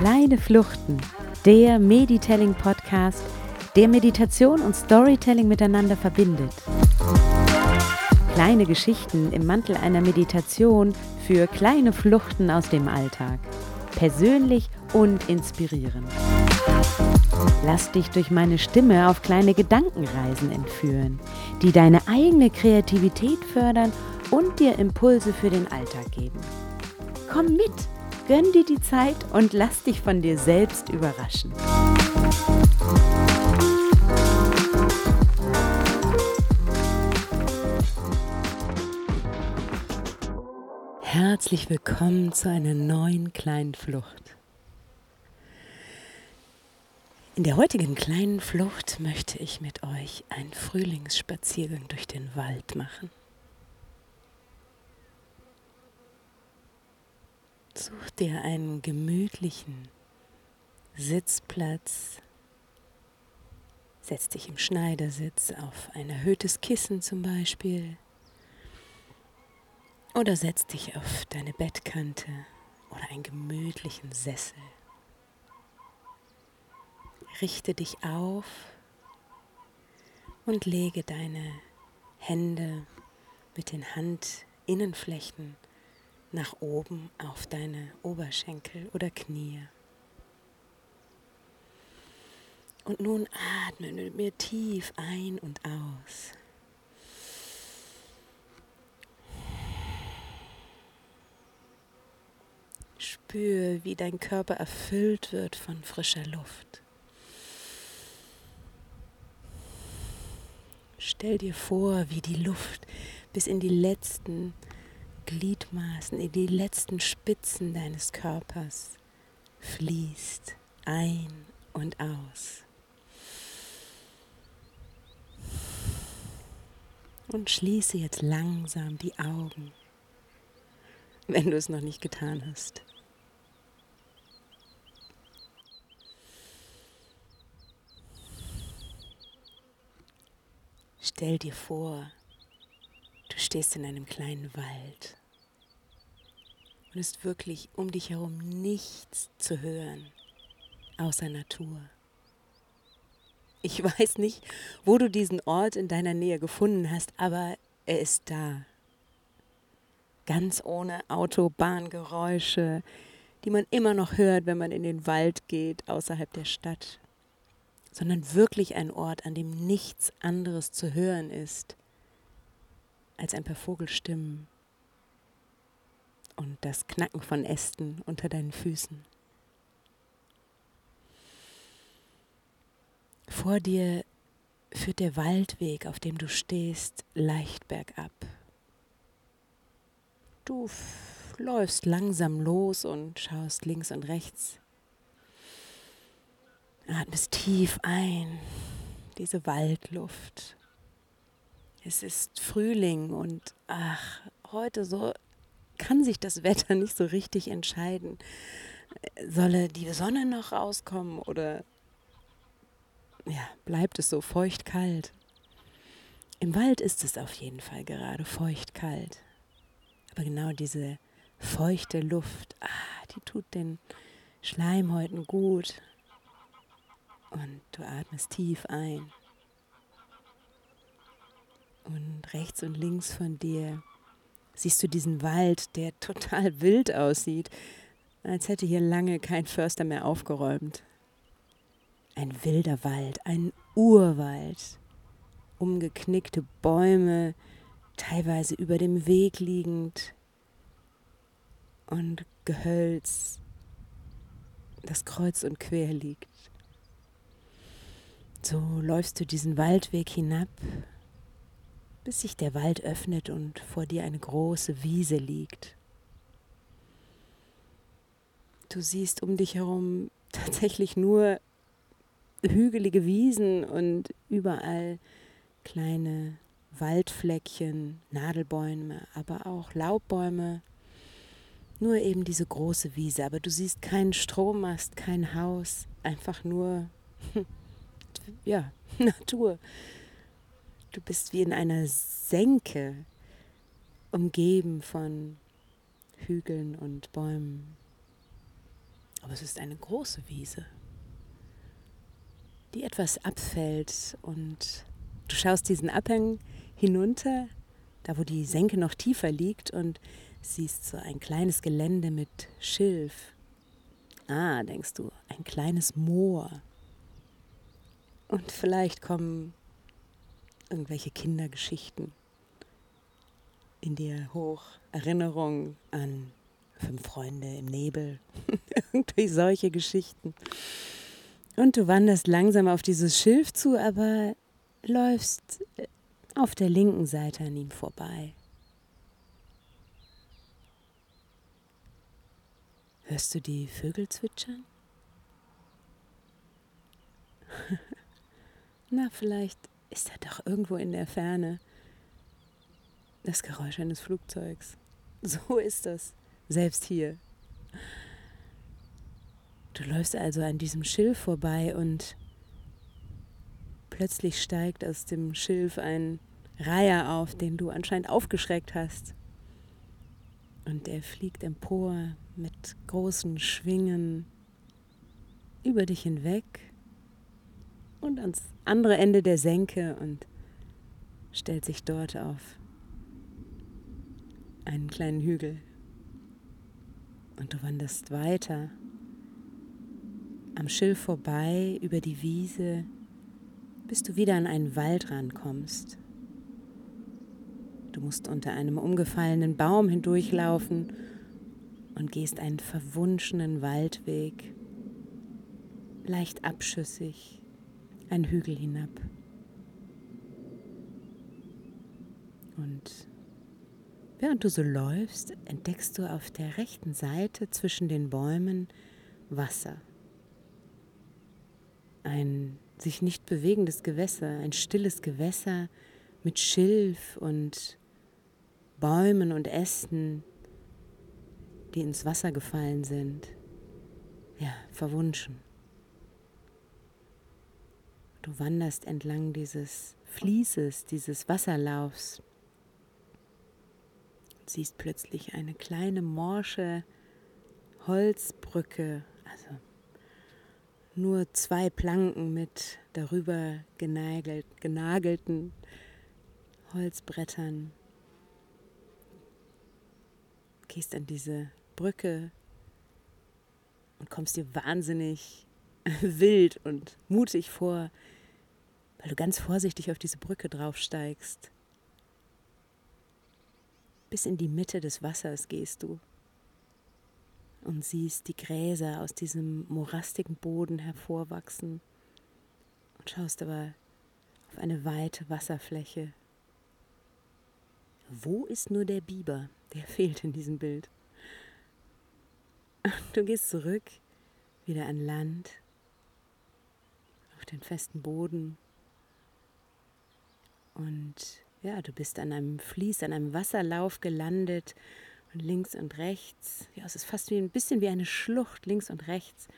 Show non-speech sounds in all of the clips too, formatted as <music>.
Kleine Fluchten, der Meditelling Podcast, der Meditation und Storytelling miteinander verbindet. Kleine Geschichten im Mantel einer Meditation für kleine Fluchten aus dem Alltag. Persönlich und inspirierend. Lass dich durch meine Stimme auf kleine Gedankenreisen entführen, die deine eigene Kreativität fördern und dir Impulse für den Alltag geben. Komm mit, gönn dir die Zeit und lass dich von dir selbst überraschen. Herzlich willkommen zu einer neuen kleinen Flucht. In der heutigen kleinen Flucht möchte ich mit euch einen Frühlingsspaziergang durch den Wald machen. Such dir einen gemütlichen Sitzplatz. Setz dich im Schneidersitz auf ein erhöhtes Kissen zum Beispiel. Oder setz dich auf deine Bettkante oder einen gemütlichen Sessel. Richte dich auf und lege deine Hände mit den Handinnenflechten nach oben auf deine Oberschenkel oder Knie. Und nun atme mit mir tief ein und aus. Spür, wie dein Körper erfüllt wird von frischer Luft. Stell dir vor, wie die Luft bis in die letzten Gliedmaßen, in die letzten Spitzen deines Körpers fließt ein und aus. Und schließe jetzt langsam die Augen, wenn du es noch nicht getan hast. Stell dir vor, Du stehst in einem kleinen Wald und ist wirklich um dich herum nichts zu hören außer Natur. Ich <laughs> weiß nicht, wo du diesen Ort in deiner Nähe gefunden hast, aber er ist da. Ganz ohne Autobahngeräusche, die man immer noch hört, wenn man in den Wald geht, außerhalb der Stadt, sondern wirklich ein Ort, an dem nichts anderes zu hören ist als ein paar Vogelstimmen und das Knacken von Ästen unter deinen Füßen. Vor dir führt der Waldweg, auf dem du stehst, leicht bergab. Du läufst langsam los und schaust links und rechts. Atmest tief ein, diese Waldluft es ist Frühling und ach, heute so kann sich das Wetter nicht so richtig entscheiden. Solle die Sonne noch rauskommen oder ja, bleibt es so feucht kalt? Im Wald ist es auf jeden Fall gerade feucht kalt. Aber genau diese feuchte Luft, ah, die tut den Schleimhäuten gut. Und du atmest tief ein. Und rechts und links von dir siehst du diesen Wald, der <laughs> total wild aussieht, als hätte hier lange kein Förster mehr aufgeräumt. Ein wilder Wald, ein Urwald, umgeknickte Bäume, teilweise über dem Weg liegend und Gehölz, das kreuz und quer liegt. So läufst du diesen Waldweg hinab bis sich der Wald öffnet und vor dir eine große Wiese liegt. Du siehst um dich herum <laughs> tatsächlich nur hügelige Wiesen und überall kleine Waldfleckchen, Nadelbäume, aber auch Laubbäume. Nur eben diese große Wiese, aber du siehst keinen Strommast, kein Haus, einfach nur, ja, <laughs> Natur. Du bist wie in einer Senke umgeben von Hügeln und Bäumen. Aber es ist eine große Wiese, die etwas abfällt und du schaust diesen Abhang hinunter, da wo die Senke noch tiefer liegt und siehst so ein kleines Gelände mit Schilf. Ah, denkst du, ein kleines Moor. Und vielleicht kommen irgendwelche Kindergeschichten in dir hoch, Erinnerungen an fünf Freunde im Nebel, <laughs> irgendwie solche Geschichten. Und du wanderst langsam auf dieses Schilf zu, aber läufst auf der linken Seite an ihm vorbei. Hörst du die Vögel zwitschern? <laughs> Na, vielleicht ist er doch irgendwo in der Ferne. Das Geräusch eines Flugzeugs. <laughs> So ist das, selbst hier. Du läufst also an diesem Schilf vorbei und plötzlich steigt aus dem Schilf ein Reiher auf, den du anscheinend aufgeschreckt hast. Und er fliegt empor mit großen Schwingen über dich hinweg und ans andere Ende der Senke und stellt sich dort auf einen kleinen Hügel. Und du wanderst weiter am Schilf vorbei über die Wiese, bis du wieder an einen Wald rankommst. Du musst unter einem umgefallenen Baum hindurchlaufen und gehst einen verwunschenen Waldweg, leicht abschüssig, einen Hügel hinab. Und während du so läufst, entdeckst du auf der rechten Seite zwischen den Bäumen Wasser. Ein sich nicht bewegendes Gewässer, ein stilles Gewässer mit Schilf und Bäumen und Ästen, die ins Wasser gefallen sind. Ja, verwunschen. Du wanderst entlang dieses Fließes, dieses Wasserlaufs. Und siehst plötzlich eine kleine morsche Holzbrücke, also nur zwei Planken mit darüber genagelt, genagelten Holzbrettern. Gehst an diese Brücke und kommst dir wahnsinnig <laughs> wild und mutig vor, weil du ganz vorsichtig auf diese Brücke draufsteigst. Bis in die Mitte des Wassers gehst du und siehst die Gräser aus diesem morastigen Boden hervorwachsen und schaust aber auf eine weite Wasserfläche. Wo ist nur der Biber? Der <laughs> fehlt in diesem Bild. Du gehst zurück, wieder an Land, auf den festen Boden und ja, du bist an einem Fließ, an einem Wasserlauf gelandet und links und rechts, ja, es ist fast wie ein bisschen wie eine Schlucht, links und rechts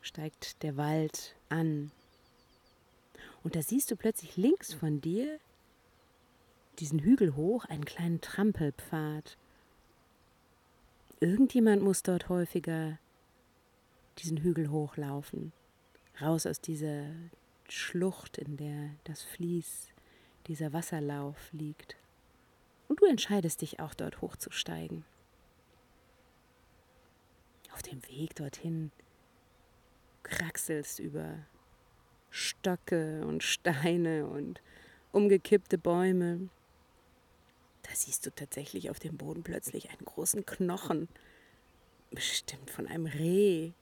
steigt der Wald an. Und da siehst du plötzlich links von dir diesen Hügel hoch einen kleinen Trampelpfad. Irgendjemand muss dort häufiger diesen Hügel hochlaufen, raus aus dieser Schlucht, in der das Fließ dieser Wasserlauf liegt. Und du entscheidest dich auch dort hochzusteigen. Auf dem Weg dorthin kraxelst über Stöcke und Steine und umgekippte Bäume. Da siehst du tatsächlich auf dem Boden plötzlich einen großen Knochen, bestimmt von einem Reh.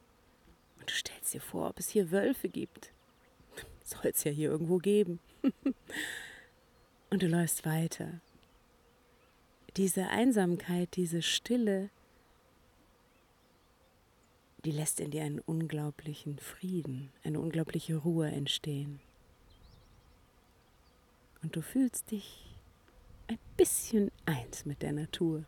Und du stellst dir vor, ob es hier Wölfe gibt. Soll es ja hier irgendwo geben. <laughs> Und du läufst weiter. Diese Einsamkeit, diese Stille, die lässt in dir einen unglaublichen Frieden, eine unglaubliche Ruhe entstehen. Und du fühlst dich ein bisschen eins mit der Natur.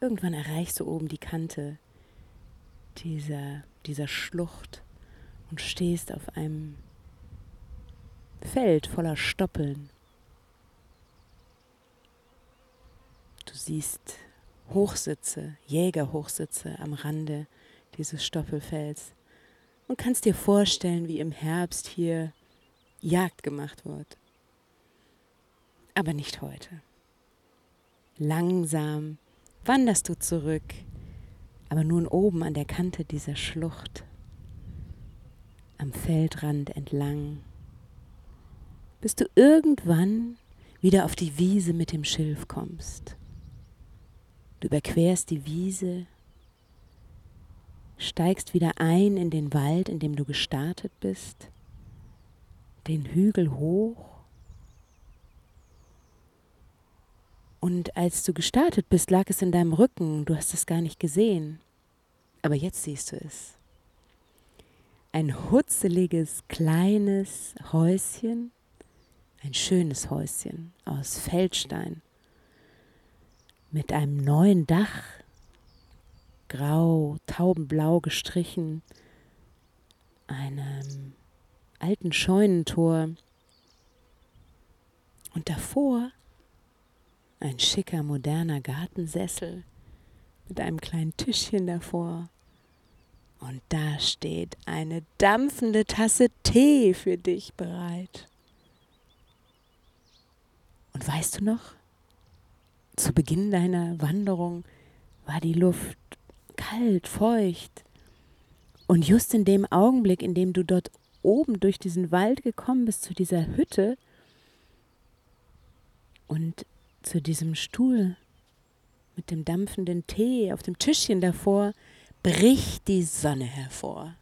Irgendwann erreichst du oben die Kante dieser, dieser Schlucht und stehst auf einem Feld voller Stoppeln. Du siehst Hochsitze, Jägerhochsitze am Rande dieses Stoppelfelds und kannst dir vorstellen, wie im Herbst hier Jagd gemacht wird. Aber nicht heute. Langsam wanderst du zurück, aber nun oben an der Kante dieser Schlucht, am Feldrand entlang, bis du irgendwann wieder auf die Wiese mit dem Schilf kommst. Du überquerst die Wiese, steigst wieder ein in den Wald, in dem du gestartet bist, den Hügel hoch. Und als du gestartet bist, lag es in deinem Rücken, du hast es gar nicht gesehen. Aber jetzt siehst du es. Ein hutzeliges, kleines Häuschen, ein schönes Häuschen aus Feldstein mit einem neuen Dach, grau, taubenblau gestrichen, einem alten Scheunentor und davor ein schicker, moderner Gartensessel mit einem kleinen Tischchen davor. Und da steht eine dampfende Tasse Tee für dich bereit. Und weißt du noch, zu Beginn deiner Wanderung war die Luft kalt, feucht. Und just in dem Augenblick, in dem du dort oben durch diesen Wald gekommen bist, zu dieser Hütte und zu diesem Stuhl mit dem dampfenden Tee auf dem Tischchen davor, bricht die Sonne hervor.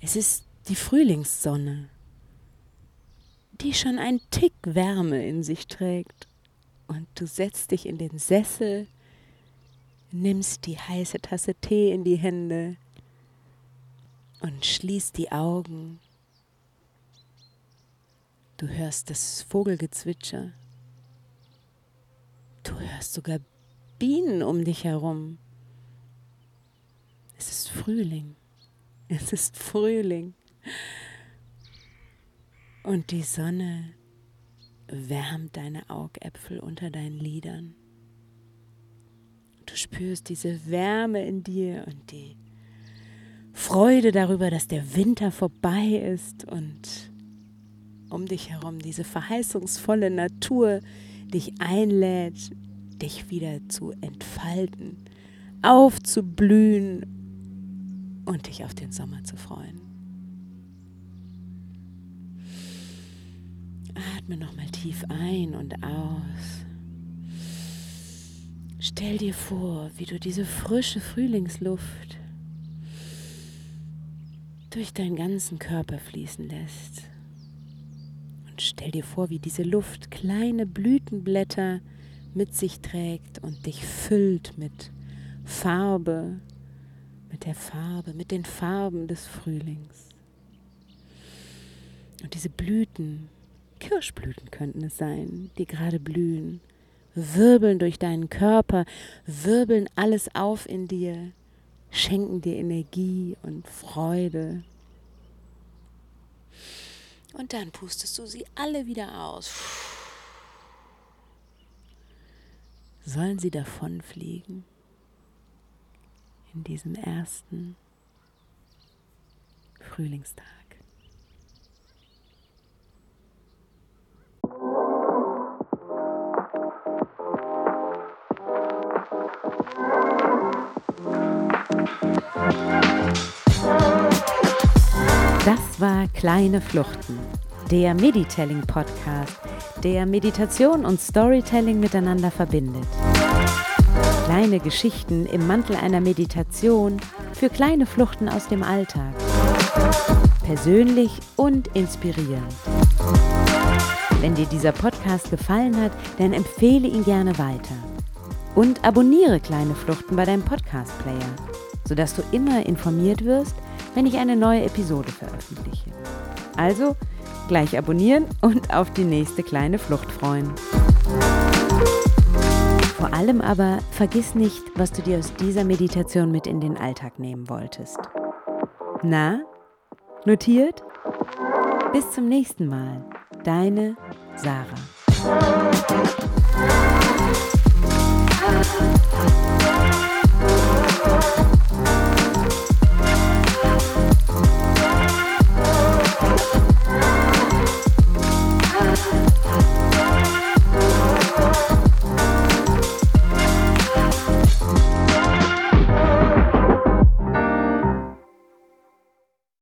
Es ist die Frühlingssonne, die schon einen Tick Wärme in sich trägt. Und du setzt dich in den Sessel, nimmst die heiße Tasse Tee in die Hände und schließt die Augen. Du hörst das Vogelgezwitscher. Du hörst sogar Bienen um dich herum. Es ist Frühling. Es ist Frühling. Und die Sonne wärmt deine Augäpfel unter deinen Lidern. Du spürst diese Wärme in dir und die Freude darüber, dass der Winter vorbei ist und um dich herum diese verheißungsvolle Natur dich einlädt, dich wieder zu entfalten, aufzublühen und dich auf den Sommer zu freuen. Atme nochmal tief ein und aus. Stell dir vor, wie du diese frische Frühlingsluft durch deinen ganzen Körper fließen lässt. Und stell dir vor, wie diese Luft kleine Blütenblätter mit sich trägt und dich füllt mit Farbe, mit der Farbe, mit den Farben des Frühlings. Und diese Blüten Kirschblüten könnten es sein, die gerade blühen, wirbeln durch deinen Körper, wirbeln alles auf in dir, schenken dir Energie und Freude. Und dann pustest du sie alle wieder aus. Sollen sie davonfliegen in diesem ersten Frühlingstag? Das war Kleine Fluchten, der Meditelling Podcast, der Meditation und Storytelling miteinander verbindet. Kleine Geschichten im Mantel einer Meditation für kleine Fluchten aus dem Alltag. Persönlich und inspirierend. Wenn dir dieser Podcast gefallen hat, dann empfehle ihn gerne weiter. Und abonniere Kleine Fluchten bei deinem Podcast-Player, sodass du immer informiert wirst, wenn ich eine neue Episode veröffentliche. Also gleich abonnieren und auf die nächste kleine Flucht freuen. Vor allem aber vergiss nicht, was du dir aus dieser Meditation mit in den Alltag nehmen wolltest. Na, notiert? Bis zum nächsten Mal. Deine Sarah.